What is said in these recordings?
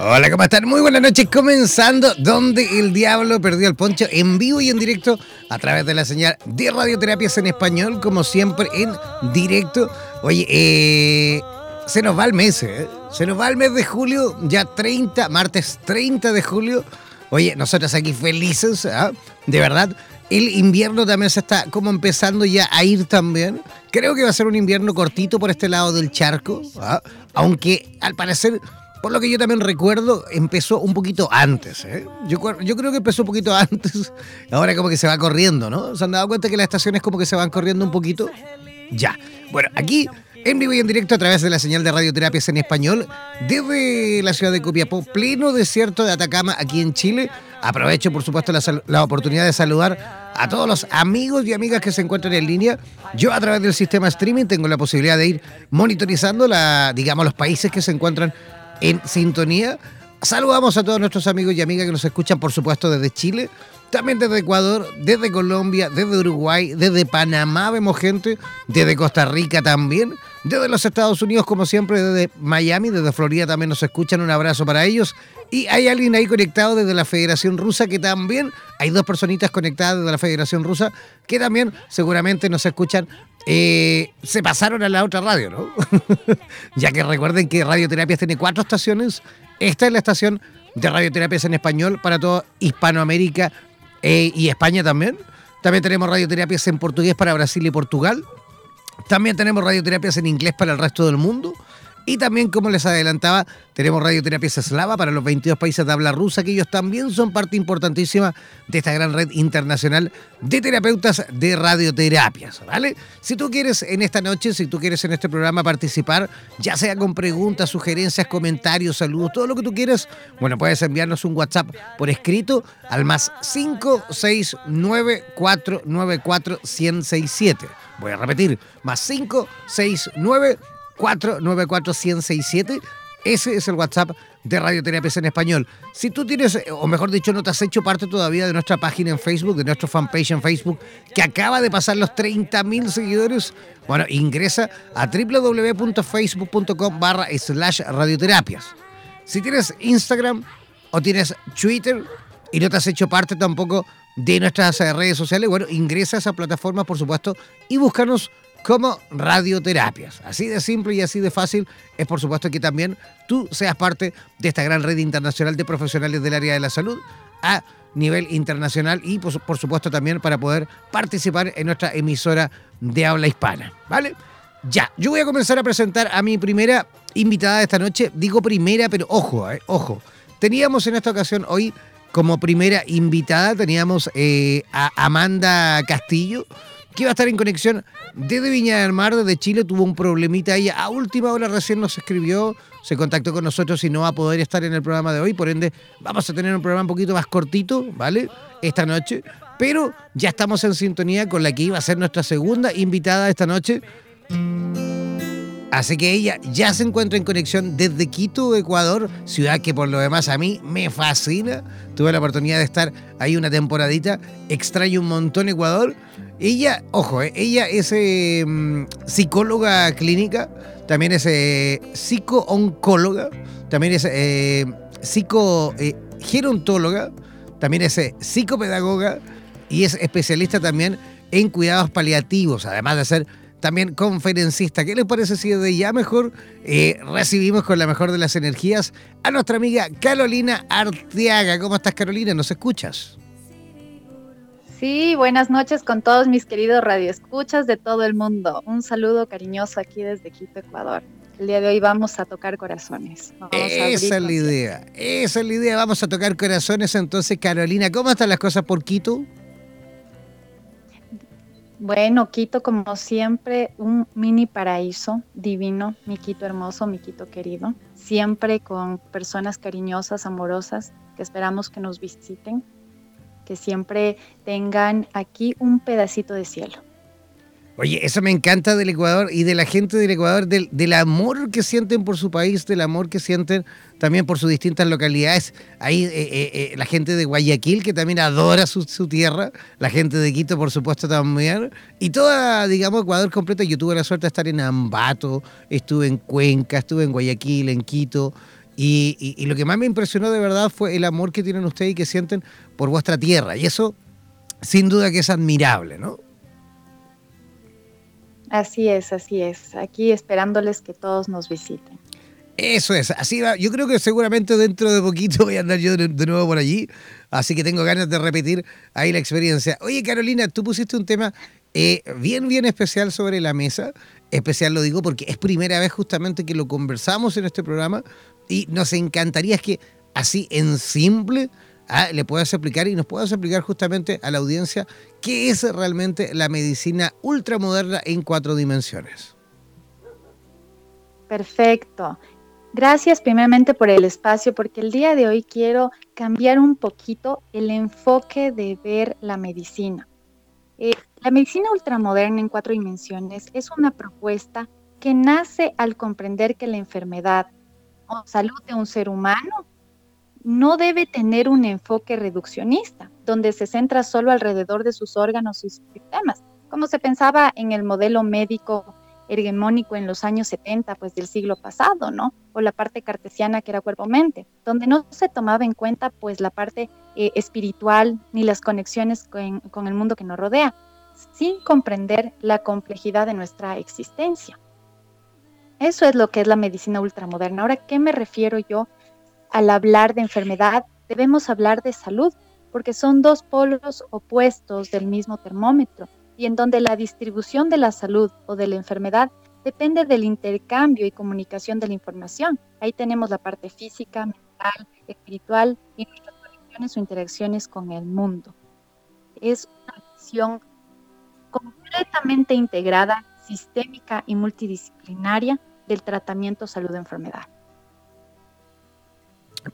Hola, ¿cómo están? Muy buenas noches. Comenzando donde el diablo perdió el poncho en vivo y en directo a través de la señal de radioterapias en español, como siempre en directo. Oye, eh, se nos va el mes, ¿eh? Se nos va el mes de julio, ya 30, martes 30 de julio. Oye, nosotros aquí felices, ¿ah? De verdad. El invierno también se está como empezando ya a ir también. Creo que va a ser un invierno cortito por este lado del charco, ¿ah? aunque al parecer por lo que yo también recuerdo, empezó un poquito antes. ¿eh? Yo, creo que empezó un poquito antes. Ahora como que se va corriendo, ¿no? ¿Se han dado cuenta que las estaciones como que se van corriendo un poquito? Ya. Bueno, aquí en vivo y en directo a través de la señal de radioterapias en español desde la ciudad de Copiapó, pleno desierto de Atacama, aquí en Chile. Aprovecho, por supuesto, la, la, oportunidad de saludar a todos los amigos y amigas que se encuentran en línea. Yo a través del sistema streaming tengo la posibilidad de ir monitorizando la, digamos, los países que se encuentran en sintonía. Saludamos a todos nuestros amigos y amigas que nos escuchan, por supuesto, desde Chile, también desde Ecuador, desde Colombia, desde Uruguay, desde Panamá vemos gente, desde Costa Rica también, desde los Estados Unidos, como siempre, desde Miami, desde Florida también nos escuchan. Un abrazo para ellos. Y hay alguien ahí conectado desde la Federación Rusa que también, hay dos personitas conectadas desde la Federación Rusa que también seguramente nos escuchan eh, se pasaron a la otra radio, ¿no? ya que recuerden que Radioterapias tiene cuatro estaciones. Esta es la estación de Radioterapias en español para toda Hispanoamérica eh, y España también. También tenemos radioterapias en portugués para Brasil y Portugal. También tenemos radioterapias en inglés para el resto del mundo. Y también, como les adelantaba, tenemos Radioterapia Eslava para los 22 países de habla rusa, que ellos también son parte importantísima de esta gran red internacional de terapeutas de radioterapias, ¿vale? Si tú quieres en esta noche, si tú quieres en este programa participar, ya sea con preguntas, sugerencias, comentarios, saludos, todo lo que tú quieras, bueno, puedes enviarnos un WhatsApp por escrito al más 569-494-1067. Voy a repetir, más 569 494 Ese es el WhatsApp de Radioterapias en Español. Si tú tienes, o mejor dicho, no te has hecho parte todavía de nuestra página en Facebook, de nuestro fanpage en Facebook, que acaba de pasar los 30.000 seguidores, bueno, ingresa a www.facebook.com barra slash radioterapias. Si tienes Instagram o tienes Twitter y no te has hecho parte tampoco de nuestras redes sociales, bueno, ingresa a esa plataforma, por supuesto, y búscanos como radioterapias. Así de simple y así de fácil es por supuesto que también tú seas parte de esta gran red internacional de profesionales del área de la salud a nivel internacional y por, supuesto también para poder participar en nuestra emisora de habla hispana. ¿Vale? Ya, yo voy a comenzar a presentar a mi primera invitada de esta noche. Digo primera, pero ojo, eh, ojo. Teníamos en esta ocasión hoy como primera invitada, teníamos eh, a Amanda Castillo, que iba a estar en conexión desde Viña del Mar, desde Chile, tuvo un problemita ella. A última hora recién nos escribió, se contactó con nosotros y no va a poder estar en el programa de hoy, por ende vamos a tener un programa un poquito más cortito, ¿vale? Esta noche. Pero ya estamos en sintonía con la que iba a ser nuestra segunda invitada esta noche. Así que ella ya se encuentra en conexión desde Quito, Ecuador, ciudad que por lo demás a mí me fascina. Tuve la oportunidad de estar ahí una temporadita, extraño un montón Ecuador. Ella, ojo, eh, ella es eh, psicóloga clínica, también es eh, psico-oncóloga, también es psico-gerontóloga, también es psicopedagoga y es especialista también en cuidados paliativos, además de ser también conferencista. ¿Qué les parece si de ya mejor eh, recibimos con la mejor de las energías a nuestra amiga Carolina Arteaga? ¿Cómo estás, Carolina? ¿Nos escuchas? Sí, buenas noches con todos mis queridos radioescuchas de todo el mundo. Un saludo cariñoso aquí desde Quito, Ecuador. El día de hoy vamos a tocar corazones. esa es la idea, esa es la idea. Vamos a tocar corazones. Entonces, Carolina, ¿cómo están las cosas por Quito? Bueno, Quito, como siempre, un mini paraíso divino, mi Quito hermoso, mi Quito querido, siempre con personas cariñosas, amorosas, que esperamos que nos visiten, que siempre tengan aquí un pedacito de cielo. Oye, eso me encanta del Ecuador y de la gente del Ecuador, del, del, amor que sienten por su país, del amor que sienten también por sus distintas localidades. Ahí eh, eh, eh, la gente de Guayaquil, que también adora su, su, tierra, la gente de Quito, por supuesto, también. Y toda, digamos, Ecuador completo. Yo tuve la suerte de estar en Ambato, estuve en Cuenca, estuve en Guayaquil, en Quito. Y, y, y lo que más me impresionó de verdad fue el amor que tienen ustedes y que sienten por vuestra tierra. Y eso, sin duda que es admirable, ¿no? Así es, así es. Aquí esperándoles que todos nos visiten. Eso es, así va. Yo creo que seguramente dentro de poquito voy a andar yo de, nuevo por allí, así que tengo ganas de repetir ahí la experiencia. Oye, Carolina, tú pusiste un tema eh, bien, bien especial sobre la mesa. Especial lo digo porque es primera vez justamente que lo conversamos en este programa y nos encantaría que así en simple ah, le puedas explicar y nos puedas explicar justamente a la audiencia qué es realmente la medicina ultramoderna en cuatro dimensiones. Perfecto. Gracias primeramente por el espacio, porque el día de hoy quiero cambiar un poquito el enfoque de ver la medicina. Eh, la medicina ultramoderna en cuatro dimensiones es una propuesta que nace al comprender que la enfermedad salud de un ser humano no debe tener un enfoque reduccionista, donde se centra solo alrededor de sus órganos y sistemas, como se pensaba en el modelo médico hegemónico en los años 70, pues del siglo pasado, ¿no? O la parte cartesiana que era cuerpo-mente, donde no se tomaba en cuenta pues la parte eh, espiritual ni las conexiones con, con el mundo que nos rodea, sin comprender la complejidad de nuestra existencia. Eso es lo que es la medicina ultramoderna. Ahora, ¿qué me refiero yo al hablar de enfermedad? Debemos hablar de salud, porque son dos polos opuestos del mismo termómetro y en donde la distribución de la salud o de la enfermedad depende del intercambio y comunicación de la información. Ahí tenemos la parte física, mental, espiritual y nuestras conexiones o interacciones con el mundo. Es una visión completamente integrada, sistémica y multidisciplinaria del tratamiento salud-enfermedad.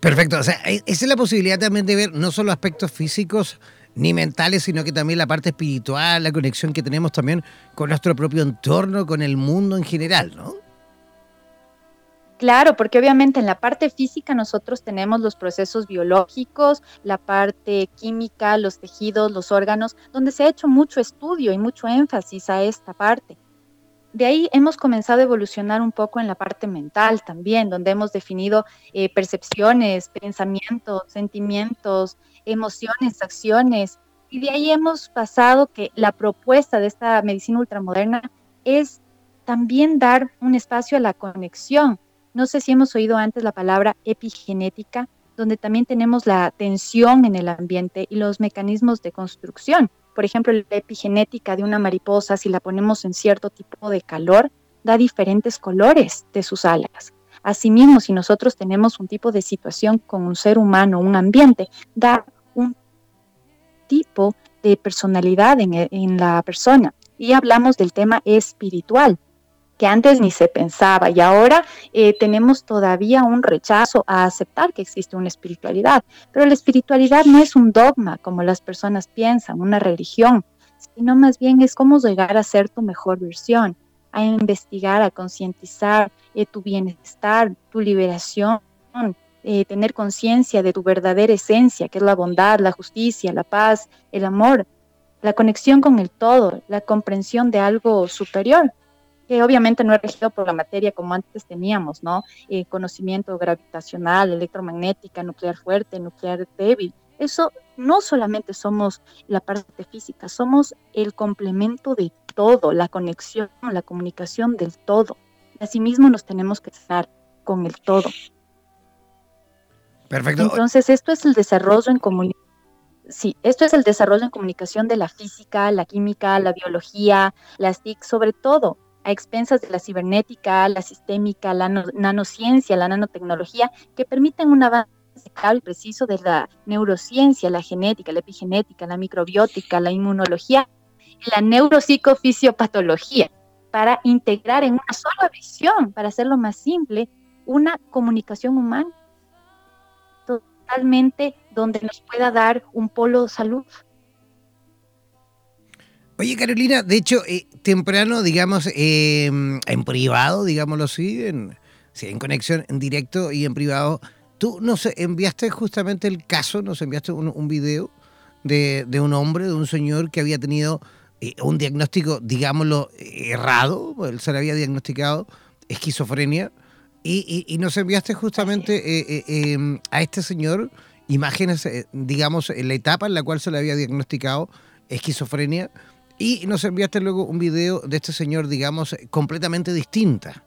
Perfecto, o sea, esa es la posibilidad también de ver no solo aspectos físicos, ni mentales, sino que también la parte espiritual, la conexión que tenemos también con nuestro propio entorno, con el mundo en general, ¿no? Claro, porque obviamente en la parte física nosotros tenemos los procesos biológicos, la parte química, los tejidos, los órganos, donde se ha hecho mucho estudio y mucho énfasis a esta parte. De ahí hemos comenzado a evolucionar un poco en la parte mental también, donde hemos definido eh, percepciones, pensamientos, sentimientos, emociones, acciones. Y de ahí hemos pasado que la propuesta de esta medicina ultramoderna es también dar un espacio a la conexión. No sé si hemos oído antes la palabra epigenética, donde también tenemos la tensión en el ambiente y los mecanismos de construcción. Por ejemplo, la epigenética de una mariposa, si la ponemos en cierto tipo de calor, da diferentes colores de sus alas. Asimismo, si nosotros tenemos un tipo de situación con un ser humano, un ambiente, da un tipo de personalidad en, en la persona. Y hablamos del tema espiritual, que antes ni se pensaba y ahora eh, tenemos todavía un rechazo a aceptar que existe una espiritualidad. Pero la espiritualidad no es un dogma como las personas piensan, una religión, sino más bien es cómo llegar a ser tu mejor versión, a investigar, a concientizar eh, tu bienestar, tu liberación, eh, tener conciencia de tu verdadera esencia, que es la bondad, la justicia, la paz, el amor, la conexión con el todo, la comprensión de algo superior que obviamente no es regido por la materia como antes teníamos, ¿no? Eh, conocimiento gravitacional, electromagnética, nuclear fuerte, nuclear débil. Eso no solamente somos la parte física, somos el complemento de todo, la conexión, la comunicación del todo. Asimismo nos tenemos que estar con el todo. Perfecto. Entonces, esto es el desarrollo en comunicación. Sí, esto es el desarrollo en comunicación de la física, la química, la biología, las TIC, sobre todo a expensas de la cibernética, la sistémica, la nanociencia, la nanotecnología, que permiten un avance claro y preciso de la neurociencia, la genética, la epigenética, la microbiótica, la inmunología y la neuropsicofisiopatología, para integrar en una sola visión, para hacerlo más simple, una comunicación humana totalmente donde nos pueda dar un polo salud. Oye, Carolina, de hecho, eh, temprano, digamos, em, en privado, digámoslo así, en, en conexión en directo y en privado, tú nos enviaste justamente el caso, nos enviaste un, video de, un hombre, de un señor que había tenido eh, un diagnóstico, digámoslo, errado, él se le había diagnosticado esquizofrenia, y, nos enviaste justamente eh, a este señor imágenes, digamos, en la etapa en la cual se le había diagnosticado esquizofrenia y nos enviaste luego un video de este señor, digamos, completamente distinta.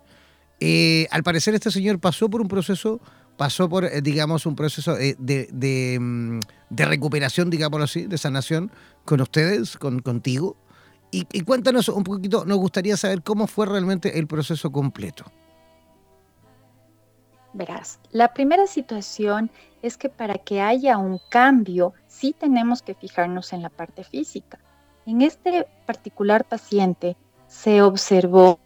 Eh, al parecer este señor pasó por un proceso, pasó por, eh, digamos, un proceso eh, de, mm, de, recuperación, digámoslo así, de sanación con ustedes, con, contigo. Y, y, cuéntanos un poquito, nos gustaría saber cómo fue realmente el proceso completo. Verás, la primera situación es que para que haya un cambio, sí tenemos que fijarnos en la parte física. En este particular paciente se observó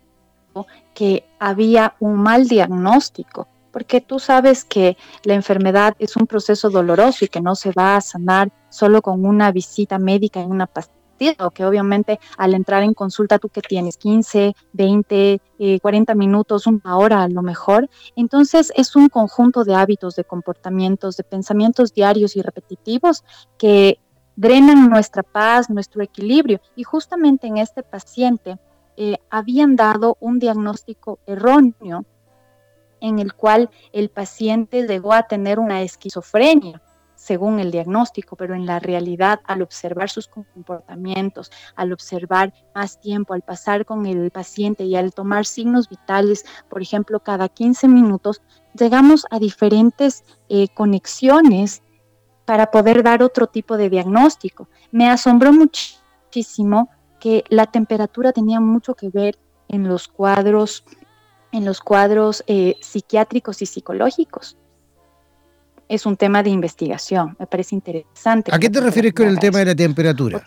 que había un mal diagnóstico, porque tú sabes que la enfermedad es un proceso doloroso y que no se va a sanar solo con una visita médica en una pastilla, o que obviamente al entrar en consulta tú que tienes 15, 20, 40 minutos, una hora a lo mejor, entonces es un conjunto de hábitos, de comportamientos, de pensamientos diarios y repetitivos que drenan nuestra paz, nuestro equilibrio. Y justamente en este paciente eh, habían dado un diagnóstico erróneo en el cual el paciente llegó a tener una esquizofrenia según el diagnóstico, pero en la realidad al observar sus comportamientos, al observar más tiempo, al pasar con el paciente y al tomar signos vitales, por ejemplo, cada 15 minutos, llegamos a diferentes eh, conexiones para poder dar otro tipo de diagnóstico. Me asombró muchísimo que la temperatura tenía mucho que ver en los cuadros, en los cuadros eh, psiquiátricos y psicológicos. Es un tema de investigación, me parece interesante. ¿A qué te refieres con el tema de la temperatura?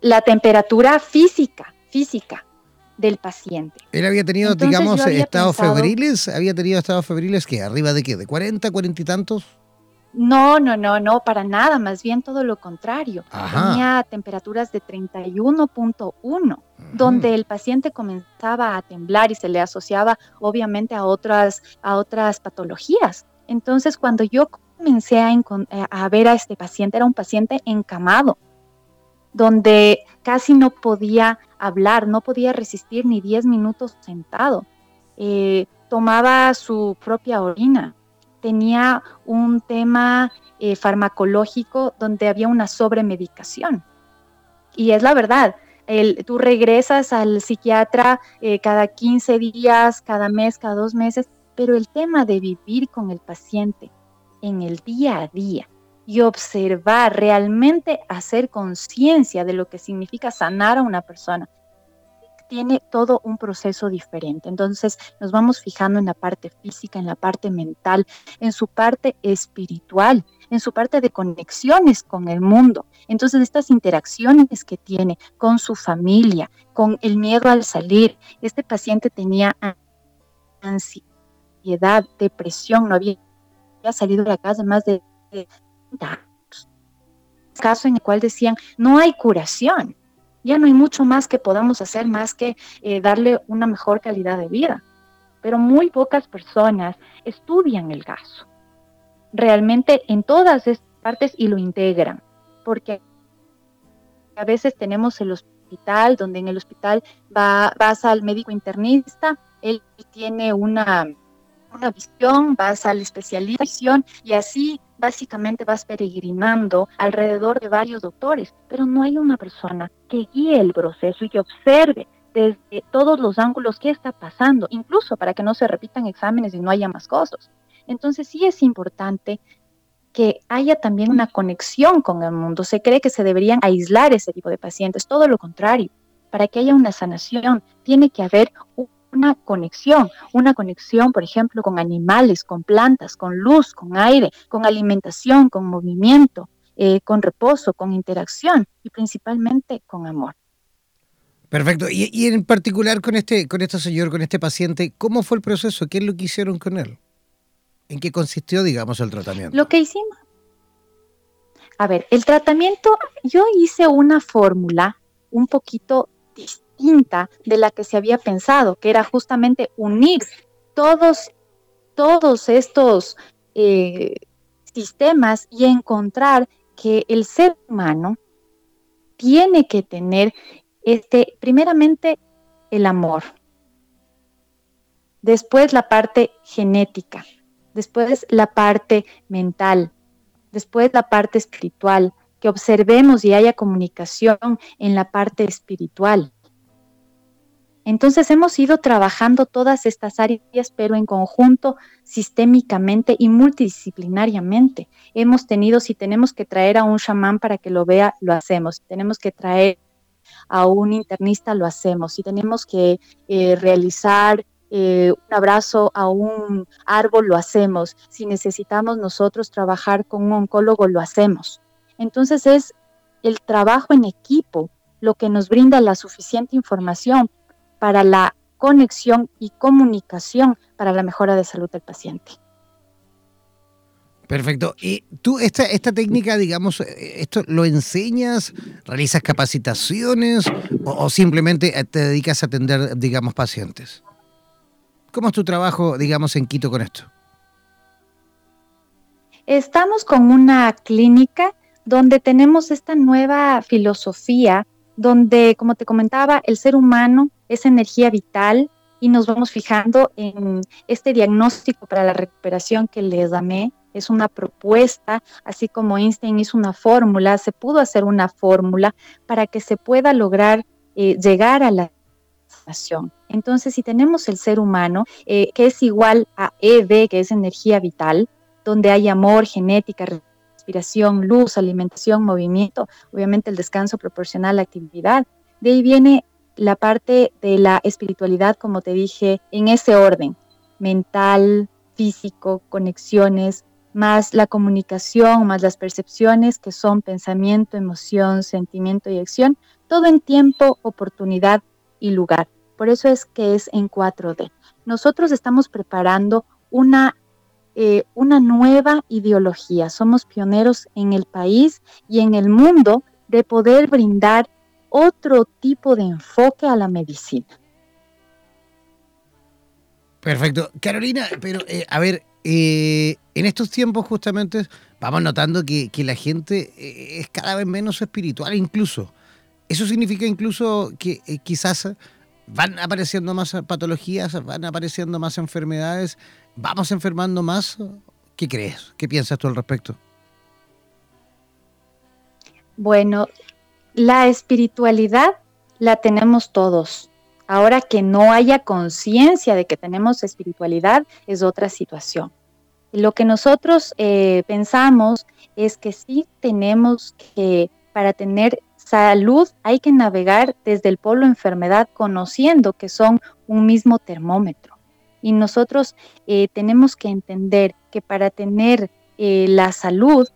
la temperatura física, física del paciente. Él había tenido, digamos, estados febriles, había tenido estados febriles que arriba de qué, de 40, 40 y tantos. No, no, no, no, para nada, más bien todo lo contrario. Tenía temperaturas de 31.1, donde el paciente comenzaba a temblar y se le asociaba obviamente a otras, a otras patologías. Entonces, cuando yo comencé a, a ver a este paciente, era un paciente encamado, donde casi no podía hablar, no podía resistir ni 10 minutos sentado. Eh, tomaba su propia orina, tenía un tema eh, farmacológico donde había una sobremedicación. Y es la verdad, tú regresas al psiquiatra eh, cada 15 días, cada mes, cada dos meses, pero el tema de vivir con el paciente en el día a día y observar, realmente hacer conciencia de lo que significa sanar a una persona, tiene todo un proceso diferente. Entonces nos vamos fijando en la parte física, en la parte mental, en su parte espiritual, en su parte de conexiones con el mundo. Entonces estas interacciones que tiene con su familia, con el miedo al salir. Este paciente tenía ansiedad, depresión, no había, salido de la casa más de 30 años. Caso en el cual decían, no hay curación ya no hay mucho más que podamos hacer más que eh, darle una mejor calidad de vida. Pero muy pocas personas estudian el caso realmente en todas estas partes y lo integran, porque a veces tenemos el hospital, donde en el hospital va, vas al médico internista, él tiene una, una visión, vas al especialista y así básicamente vas peregrinando alrededor de varios doctores, pero no hay una persona que guíe el proceso y que observe desde todos los ángulos qué está pasando, incluso para que no se repitan exámenes y no haya más costos. Entonces sí es importante que haya también una conexión con el mundo. Se cree que se deberían aislar ese tipo de pacientes, todo lo contrario. Para que haya una sanación, tiene que haber un una conexión, una conexión, por ejemplo, con animales, con plantas, con luz, con aire, con alimentación, con movimiento, eh, con reposo, con interacción y principalmente con amor. Perfecto. Y, en particular con este, con este señor, con este paciente, ¿cómo fue el proceso? ¿Qué es lo que hicieron con él? ¿En qué consistió, digamos, el tratamiento? Lo que hicimos. A ver, el tratamiento, yo hice una fórmula un poquito distinta de la que se había pensado, que era justamente unir todos, todos estos eh, sistemas y encontrar que el ser humano tiene que tener este, primeramente el amor, después la parte genética, después la parte mental, después la parte espiritual, que observemos y haya comunicación en la parte espiritual. Entonces hemos ido trabajando todas estas áreas, pero en conjunto, sistémicamente y multidisciplinariamente. Hemos tenido, si tenemos que traer a un chamán para que lo vea, lo hacemos. Si tenemos que traer a un internista, lo hacemos. Si tenemos que eh, realizar eh, un abrazo a un árbol, lo hacemos. Si necesitamos nosotros trabajar con un oncólogo, lo hacemos. Entonces es el trabajo en equipo lo que nos brinda la suficiente información para la conexión y comunicación para la mejora de salud del paciente. Perfecto. ¿Y tú esta, esta técnica, digamos, eh, esto lo enseñas, realizas capacitaciones o, simplemente eh, te dedicas a atender, digamos, pacientes? ¿Cómo es tu trabajo, digamos, en Quito con esto? Estamos con una clínica donde tenemos esta nueva filosofía, donde, como te comentaba, el ser humano es energía vital y nos vamos fijando en este diagnóstico para la recuperación que les damé. Es una propuesta, así como Einstein hizo una fórmula, se pudo hacer una fórmula para que se pueda lograr eh, llegar a la sanación. Entonces, si tenemos el ser humano, eh, que es igual a ED, que es energía vital, donde hay amor, genética, respiración, luz, alimentación, movimiento, obviamente el descanso proporcional a la actividad. De ahí viene la parte de la espiritualidad, como te dije, en ese orden, mental, físico, conexiones, más la comunicación, más las percepciones que son pensamiento, emoción, sentimiento y acción, todo en tiempo, oportunidad y lugar. Por eso es que es en 4D. Nosotros estamos preparando una, eh, una nueva ideología. Somos pioneros en el país y en el mundo de poder brindar otro tipo de enfoque a la medicina. Perfecto. Carolina, pero eh, a ver, eh, en estos tiempos justamente vamos notando que, la gente eh, es cada vez menos espiritual incluso. Eso significa incluso que quizás van apareciendo más patologías, van apareciendo más enfermedades, vamos enfermando más. ¿Qué crees? ¿Qué piensas tú al respecto? Bueno, la espiritualidad la tenemos todos. Ahora que no haya conciencia de que tenemos espiritualidad es otra situación. Lo que nosotros eh, pensamos es que sí tenemos que, para tener salud, hay que navegar desde el polo enfermedad conociendo que son un mismo termómetro. Y nosotros eh, tenemos que entender que para tener eh, la salud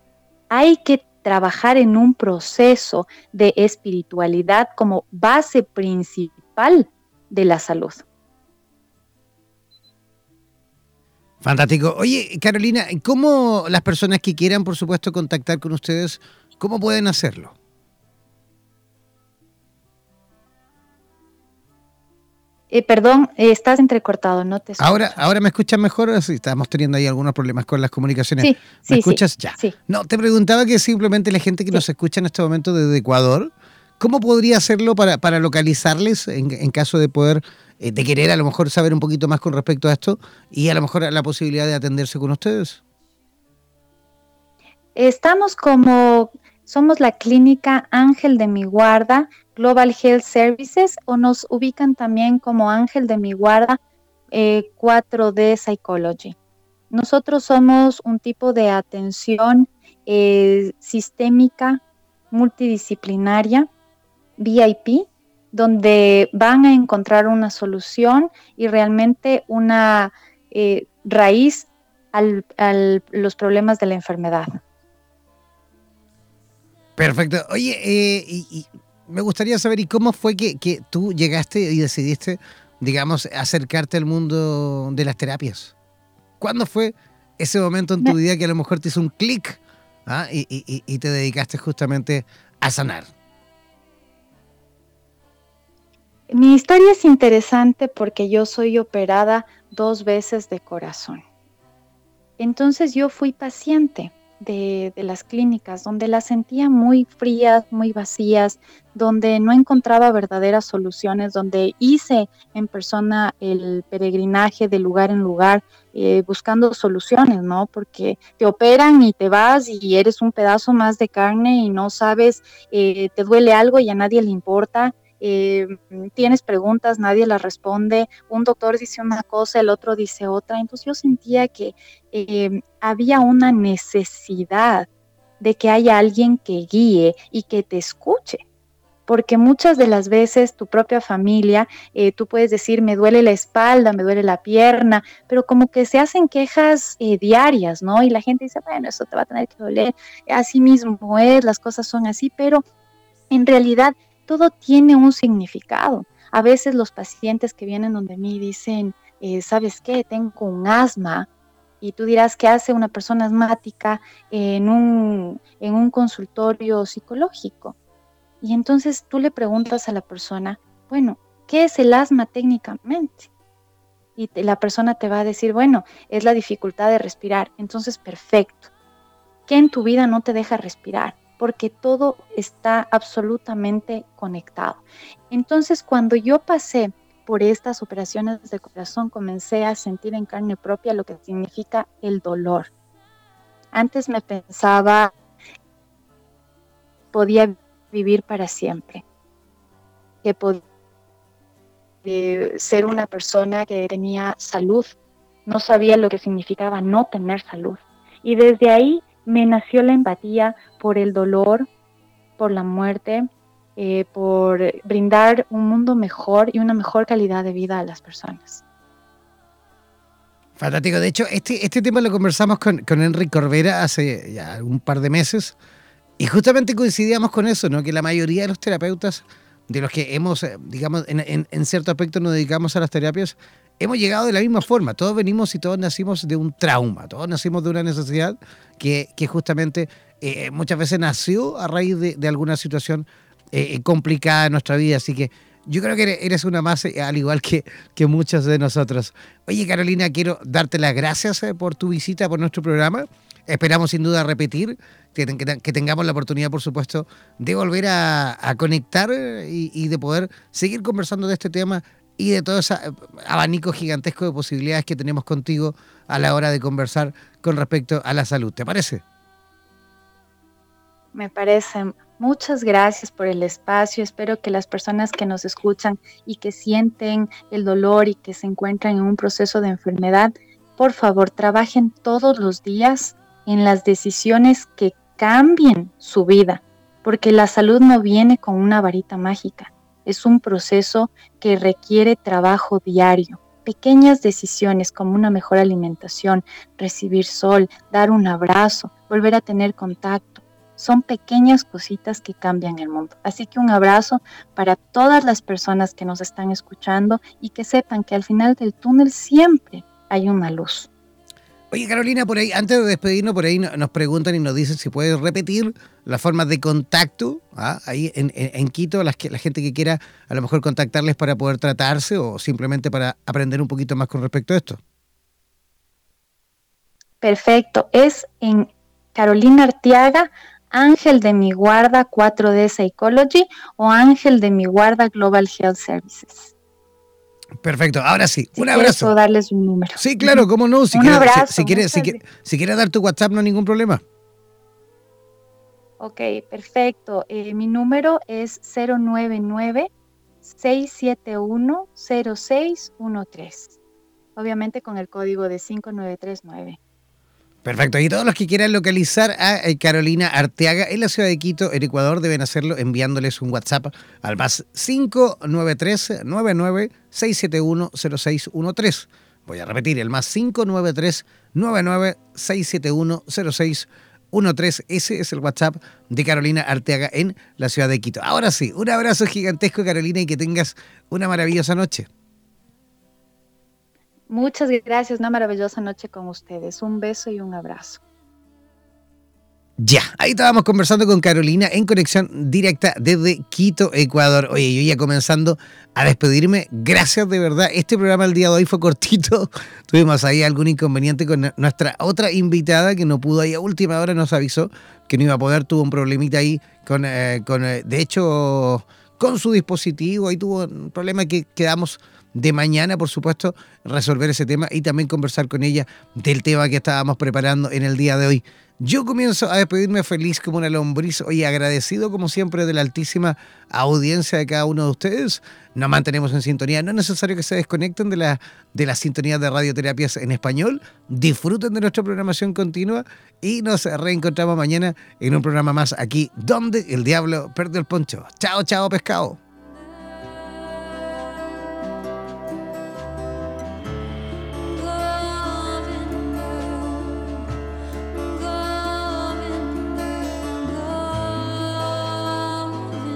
hay que trabajar en un proceso de espiritualidad como base principal de la salud. Fantástico. Oye, Carolina, ¿cómo las personas que quieran, por supuesto, contactar con ustedes, cómo pueden hacerlo? Eh, perdón, eh, estás entrecortado, no te escucho. Ahora, ahora me escuchas mejor, sí, estamos teniendo ahí algunos problemas con las comunicaciones. Sí, ¿Me escuchas? ya. No, te preguntaba que simplemente la gente que nos escucha en este momento desde Ecuador, ¿cómo podría hacerlo para, para localizarles en, en, caso de poder, eh, de querer a lo mejor saber un poquito más con respecto a esto y a lo mejor la posibilidad de atenderse con ustedes? Estamos como, somos la clínica Ángel de mi guarda Global Health Services o nos ubican también como Ángel de mi guarda 4D eh, Psychology. Nosotros somos un tipo de atención eh, sistémica, multidisciplinaria, VIP, donde van a encontrar una solución y realmente una eh, raíz a los problemas de la enfermedad. Perfecto. Oye, y, me gustaría saber, ¿y cómo fue que, tú llegaste y decidiste, digamos, acercarte al mundo de las terapias? ¿Cuándo fue ese momento en tu vida que a lo mejor te hizo un clic ¿ah? y, te dedicaste justamente a sanar? Mi historia es interesante porque yo soy operada dos veces de corazón. Entonces yo fui paciente de, las clínicas, donde las sentía muy frías, muy vacías, donde no encontraba verdaderas soluciones, donde hice en persona el peregrinaje de lugar en lugar, eh, buscando soluciones, ¿no? Porque te operan y te vas y eres un pedazo más de carne y no sabes, eh, te duele algo y a nadie le importa. Eh, tienes preguntas, nadie las responde, un doctor dice una cosa, el otro dice otra. Entonces yo sentía que eh, había una necesidad de que haya alguien que guíe y que te escuche. Porque muchas de las veces tu propia familia, eh, tú puedes decir, me duele la espalda, me duele la pierna, pero como que se hacen quejas diarias, ¿no? Y la gente dice, bueno, eso te va a tener que doler, así mismo es, las cosas son así, pero en realidad todo tiene un significado. A veces los pacientes que vienen donde mí dicen, eh, ¿sabes qué? Tengo un asma. Y tú dirás, ¿qué hace una persona asmática en un, en un consultorio psicológico? Y entonces tú le preguntas a la persona, bueno, ¿qué es el asma técnicamente? Y la persona te va a decir, bueno, es la dificultad de respirar. Entonces, perfecto. ¿Qué en tu vida no te deja respirar? Porque todo está absolutamente conectado. Entonces, cuando yo pasé por estas operaciones de corazón, comencé a sentir en carne propia lo que significa el dolor. Antes me pensaba, podía vivir para siempre, que podía ser una persona que tenía salud, no sabía lo que significaba no tener salud. Y desde ahí me nació la empatía por el dolor, por la muerte, eh, por brindar un mundo mejor y una mejor calidad de vida a las personas. Fantástico. De hecho, este, este tema lo conversamos con, con Enrique Corbera hace ya un par de meses y justamente coincidíamos con eso, ¿no? que la mayoría de los terapeutas, de los que hemos, eh, digamos, en, en cierto aspecto nos dedicamos a las terapias, hemos llegado de la misma forma. Todos venimos y todos nacimos de un trauma, todos nacimos de una necesidad que, justamente eh, muchas veces nació a raíz de, alguna situación eh, complicada en nuestra vida. Así que yo creo que eres una más, eh, al igual que, que muchos de nosotros. Oye, Carolina, quiero darte las gracias por tu visita, por nuestro programa. Esperamos sin duda repetir, que, tengamos la oportunidad, por supuesto, de volver a, conectar y, de poder seguir conversando de este tema y de todo ese abanico gigantesco de posibilidades que tenemos contigo a la hora de conversar con respecto a la salud. ¿Te parece? Me parece Muchas gracias por el espacio. Espero que las personas que nos escuchan y que sienten el dolor y que se encuentran en un proceso de enfermedad, por favor, trabajen todos los días en las decisiones que cambien su vida, porque la salud no viene con una varita mágica. Es un proceso que requiere trabajo diario. Pequeñas decisiones como una mejor alimentación, recibir sol, dar un abrazo, volver a tener contacto, son pequeñas cositas que cambian el mundo. Así que un abrazo para todas las personas que nos están escuchando y que sepan que al final del túnel siempre hay una luz. Oye, Carolina, por ahí, antes de despedirnos, por ahí nos preguntan y nos dicen si puedes repetir las formas de contacto ¿ah? ahí en, Quito, las que, la gente que quiera a lo mejor contactarles para poder tratarse o simplemente para aprender un poquito más con respecto a esto. Perfecto, es en Carolina Artiaga Ángel de mi guarda 4D Psychology o Ángel de mi guarda Global Health Services. Perfecto, ahora sí, un abrazo. Puedo darles un número. Sí, claro, cómo no. Si un abrazo. Si, quieres, si, dar tu WhatsApp, no hay ningún problema. Ok, perfecto. Eh, mi número es 099 671 0613. Obviamente con el código de 5939. Perfecto. Y todos los que quieran localizar a eh, Carolina Arteaga en la ciudad de Quito, en Ecuador, deben hacerlo enviándoles un WhatsApp al más 593 99 671 0613. Voy a repetir, el más 593 99 671 0613. Ese es el WhatsApp de Carolina Arteaga en la ciudad de Quito. Ahora sí, un abrazo gigantesco, Carolina, y que tengas una maravillosa noche. Muchas gracias, una maravillosa noche con ustedes. Un beso y un abrazo. Ya, ahí estábamos conversando con Carolina en conexión directa desde Quito, Ecuador. Oye, yo ya comenzando a despedirme. Gracias de verdad. Este programa el día de hoy fue cortito. Tuvimos ahí algún inconveniente con nuestra otra invitada que no pudo ahí a última hora, nos avisó que no iba a poder, tuvo un problemita ahí con, eh, con eh, de hecho, con su dispositivo. Ahí tuvo un problema que quedamos de mañana, por supuesto, resolver ese tema y también conversar con ella del tema que estábamos preparando en el día de hoy. Yo comienzo a despedirme feliz como una lombriz y agradecido como siempre de la altísima audiencia de cada uno de ustedes. Nos mantenemos en sintonía. No es necesario que se desconecten de la, de sintonía de radioterapias en español. Disfruten de nuestra programación continua y nos reencontramos mañana en un programa más aquí donde el diablo perdió el poncho. Chao, chao, pescado.